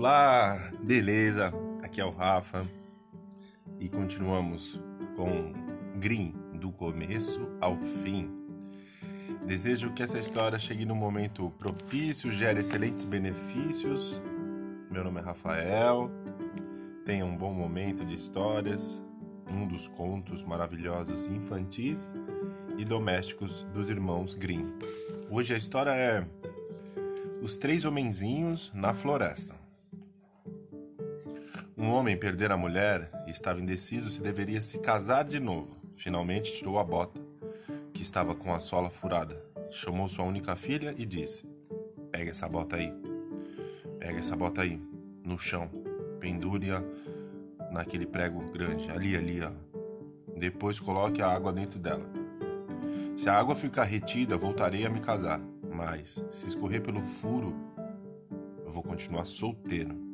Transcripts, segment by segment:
Olá, beleza? Aqui é o Rafa e continuamos com Green do começo ao fim. Desejo que essa história chegue num momento propício, gere excelentes benefícios. Meu nome é Rafael. Tenha um bom momento de histórias, um dos contos maravilhosos infantis e domésticos dos irmãos Grimm. Hoje a história é Os Três Homenzinhos na Floresta. Um homem perdera a mulher e estava indeciso se deveria se casar de novo. Finalmente tirou a bota, que estava com a sola furada. Chamou sua única filha e disse: Pega essa bota aí. Pega essa bota aí, no chão. Pendure-a naquele prego grande, ali, ali, ó. Depois coloque a água dentro dela. Se a água ficar retida, voltarei a me casar. Mas, se escorrer pelo furo, eu vou continuar solteiro.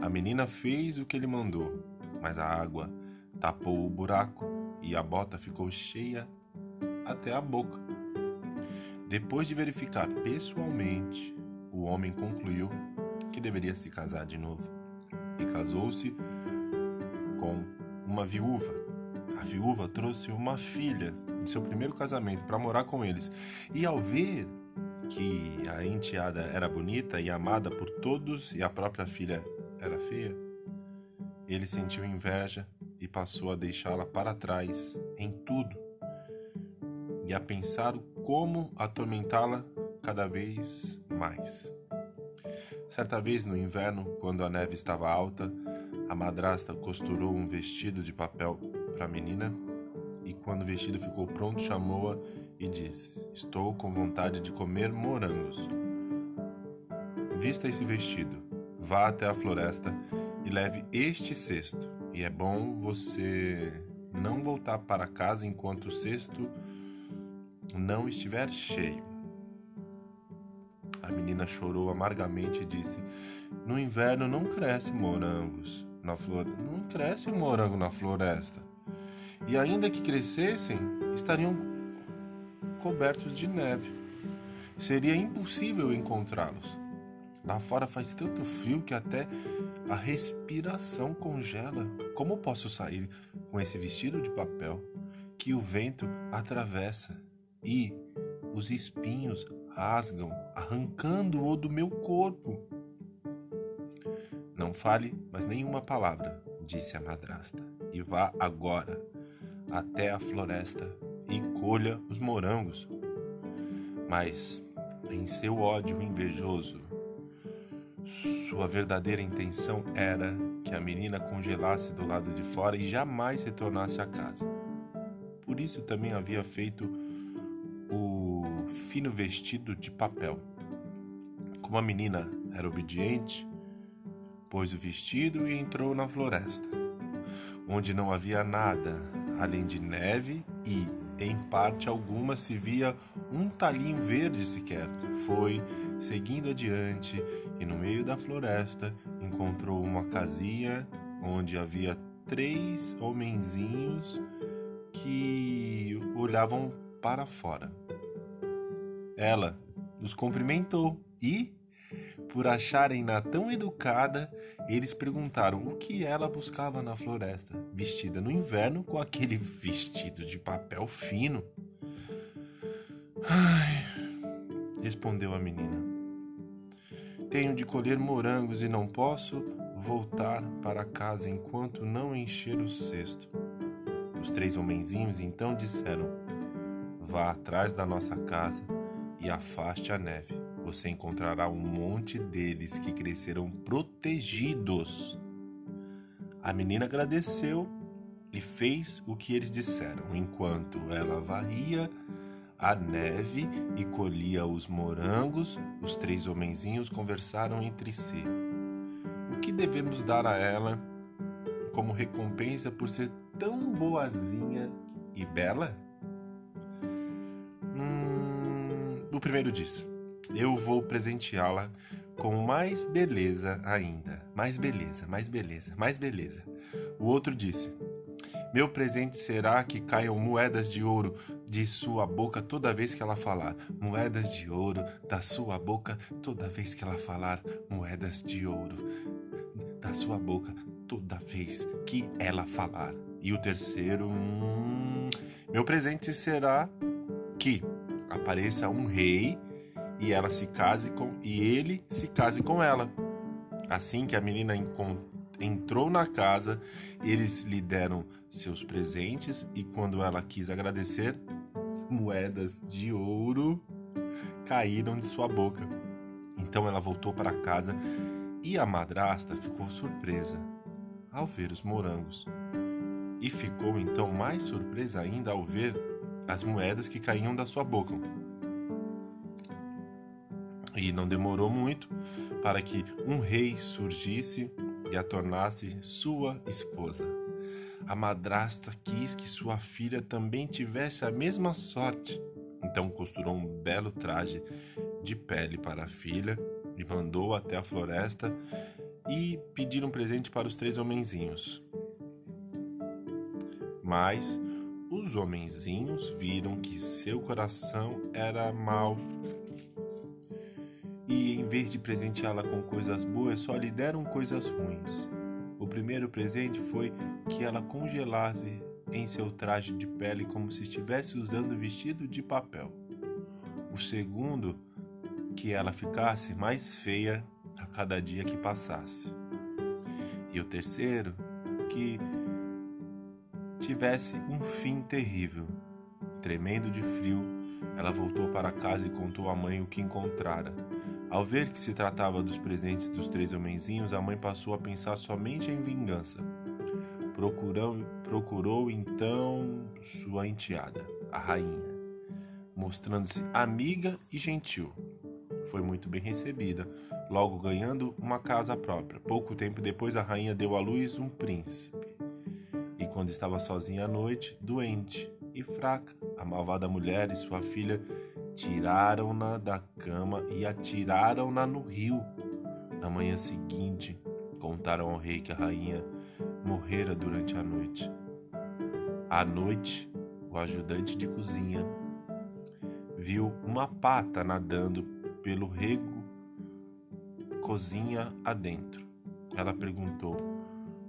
A menina fez o que ele mandou, mas a água tapou o buraco e a bota ficou cheia até a boca. Depois de verificar pessoalmente, o homem concluiu que deveria se casar de novo e casou-se com uma viúva. A viúva trouxe uma filha de seu primeiro casamento para morar com eles e, ao ver que a enteada era bonita e amada por todos e a própria filha era feia, ele sentiu inveja e passou a deixá-la para trás em tudo e a pensar como atormentá-la cada vez mais. Certa vez no inverno, quando a neve estava alta, a madrasta costurou um vestido de papel para a menina e, quando o vestido ficou pronto, chamou-a e disse: Estou com vontade de comer morangos. Vista esse vestido vá até a floresta e leve este cesto. E é bom você não voltar para casa enquanto o cesto não estiver cheio. A menina chorou amargamente e disse: No inverno não cresce morangos na flor, não cresce morango na floresta. E ainda que crescessem, estariam cobertos de neve. Seria impossível encontrá-los. Lá fora faz tanto frio que até a respiração congela. Como posso sair com esse vestido de papel que o vento atravessa e os espinhos rasgam, arrancando-o do meu corpo? Não fale mais nenhuma palavra, disse a madrasta, e vá agora até a floresta e colha os morangos. Mas, em seu ódio invejoso, sua verdadeira intenção era que a menina congelasse do lado de fora e jamais retornasse à casa. Por isso também havia feito o fino vestido de papel. Como a menina era obediente, pôs o vestido e entrou na floresta, onde não havia nada além de neve e, em parte alguma, se via um talinho verde sequer. Foi seguindo adiante e no meio da floresta encontrou uma casinha onde havia três homenzinhos que olhavam para fora. Ela os cumprimentou e, por acharem-na tão educada, eles perguntaram o que ela buscava na floresta, vestida no inverno com aquele vestido de papel fino. Ai, respondeu a menina. Tenho de colher morangos e não posso voltar para casa enquanto não encher o cesto. Os três homenzinhos então disseram: Vá atrás da nossa casa e afaste a neve. Você encontrará um monte deles que cresceram protegidos. A menina agradeceu e fez o que eles disseram, enquanto ela varria a neve e colhia os morangos, os três homenzinhos conversaram entre si. O que devemos dar a ela como recompensa por ser tão boazinha e bela? Hum, o primeiro disse: Eu vou presenteá-la com mais beleza ainda. Mais beleza, mais beleza, mais beleza. O outro disse: Meu presente será que caiam moedas de ouro de sua boca toda vez que ela falar, moedas de ouro da sua boca toda vez que ela falar, moedas de ouro da sua boca toda vez que ela falar. E o terceiro, hum, meu presente será que apareça um rei e ela se case com e ele se case com ela. Assim que a menina entrou na casa, eles lhe deram seus presentes e quando ela quis agradecer, moedas de ouro caíram de sua boca. Então ela voltou para casa e a madrasta ficou surpresa ao ver os morangos. E ficou então mais surpresa ainda ao ver as moedas que caíam da sua boca. E não demorou muito para que um rei surgisse e a tornasse sua esposa. A madrasta quis que sua filha também tivesse a mesma sorte. Então costurou um belo traje de pele para a filha e mandou até a floresta e pedir um presente para os três homenzinhos. Mas os homenzinhos viram que seu coração era mau e em vez de presenteá-la com coisas boas, só lhe deram coisas ruins. Primeiro presente foi que ela congelasse em seu traje de pele como se estivesse usando vestido de papel. O segundo, que ela ficasse mais feia a cada dia que passasse. E o terceiro, que tivesse um fim terrível. Tremendo de frio, ela voltou para casa e contou à mãe o que encontrara. Ao ver que se tratava dos presentes dos três homenzinhos, a mãe passou a pensar somente em vingança. Procurou, procurou então sua enteada, a rainha, mostrando-se amiga e gentil. Foi muito bem recebida, logo ganhando uma casa própria. Pouco tempo depois, a rainha deu à luz um príncipe. E quando estava sozinha à noite, doente e fraca, a malvada mulher e sua filha tiraram-na da cama e atiraram-na no rio. Na manhã seguinte, contaram ao rei que a rainha morrera durante a noite. À noite, o ajudante de cozinha viu uma pata nadando pelo rego cozinha adentro. Ela perguntou: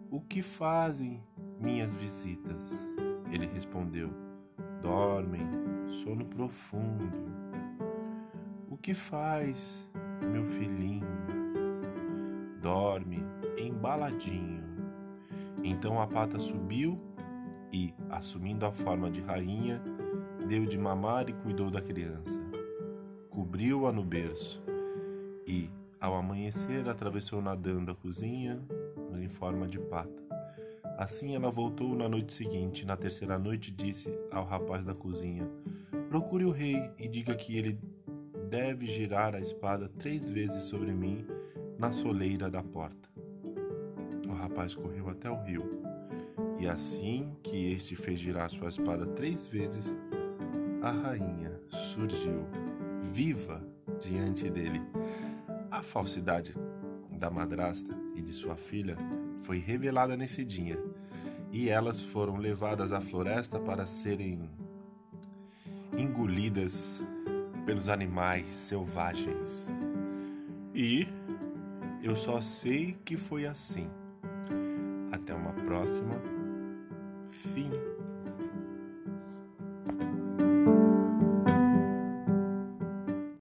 O que fazem minhas visitas? Ele respondeu: Dormem, sono profundo que faz, meu filhinho? Dorme embaladinho. Então a pata subiu e, assumindo a forma de rainha, deu de mamar e cuidou da criança. Cobriu-a no berço e, ao amanhecer, atravessou nadando a cozinha em forma de pata. Assim ela voltou na noite seguinte. Na terceira noite, disse ao rapaz da cozinha: Procure o rei e diga que ele deve girar a espada três vezes sobre mim na soleira da porta. O rapaz correu até o rio, e assim que este fez girar sua espada três vezes, a rainha surgiu, viva, diante dele. A falsidade da madrasta e de sua filha foi revelada nesse dia, e elas foram levadas à floresta para serem engolidas pelos animais selvagens. E eu só sei que foi assim. Até uma próxima.